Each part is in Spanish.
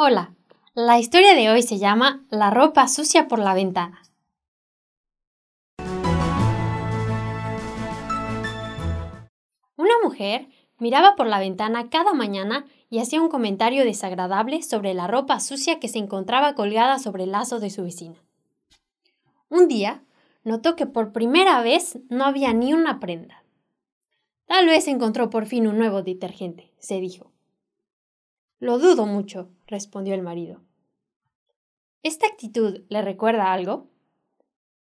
Hola, la historia de hoy se llama La ropa sucia por la ventana. Una mujer miraba por la ventana cada mañana y hacía un comentario desagradable sobre la ropa sucia que se encontraba colgada sobre el lazo de su vecina. Un día, notó que por primera vez no había ni una prenda. Tal vez encontró por fin un nuevo detergente, se dijo. Lo dudo mucho, respondió el marido. ¿Esta actitud le recuerda algo?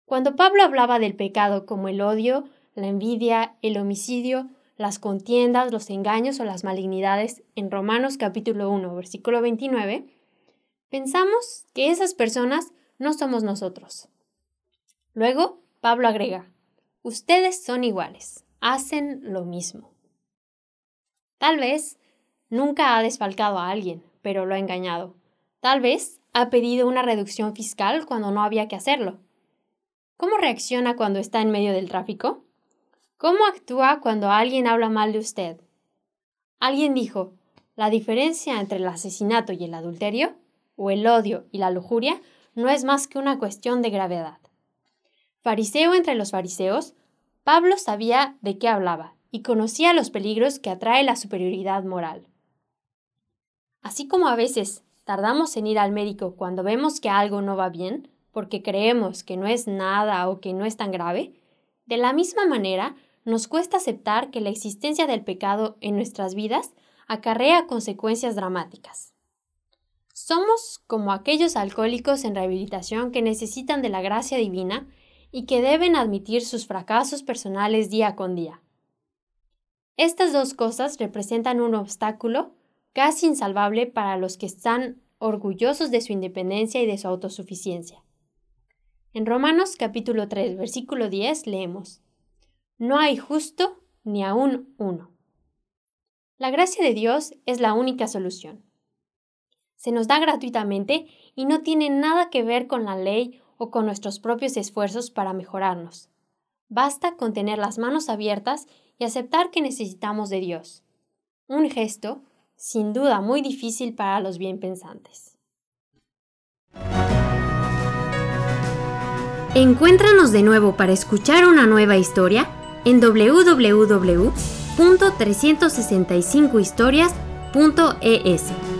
Cuando Pablo hablaba del pecado como el odio, la envidia, el homicidio, las contiendas, los engaños o las malignidades en Romanos capítulo 1, versículo 29, pensamos que esas personas no somos nosotros. Luego, Pablo agrega, ustedes son iguales, hacen lo mismo. Tal vez Nunca ha desfalcado a alguien, pero lo ha engañado. Tal vez ha pedido una reducción fiscal cuando no había que hacerlo. ¿Cómo reacciona cuando está en medio del tráfico? ¿Cómo actúa cuando alguien habla mal de usted? Alguien dijo, la diferencia entre el asesinato y el adulterio, o el odio y la lujuria, no es más que una cuestión de gravedad. Fariseo entre los fariseos, Pablo sabía de qué hablaba y conocía los peligros que atrae la superioridad moral. Así como a veces tardamos en ir al médico cuando vemos que algo no va bien, porque creemos que no es nada o que no es tan grave, de la misma manera nos cuesta aceptar que la existencia del pecado en nuestras vidas acarrea consecuencias dramáticas. Somos como aquellos alcohólicos en rehabilitación que necesitan de la gracia divina y que deben admitir sus fracasos personales día con día. Estas dos cosas representan un obstáculo casi insalvable para los que están orgullosos de su independencia y de su autosuficiencia. En Romanos capítulo 3, versículo 10 leemos, No hay justo ni aún uno. La gracia de Dios es la única solución. Se nos da gratuitamente y no tiene nada que ver con la ley o con nuestros propios esfuerzos para mejorarnos. Basta con tener las manos abiertas y aceptar que necesitamos de Dios. Un gesto sin duda muy difícil para los bien pensantes. Encuéntranos de nuevo para escuchar una nueva historia en www.365historias.es.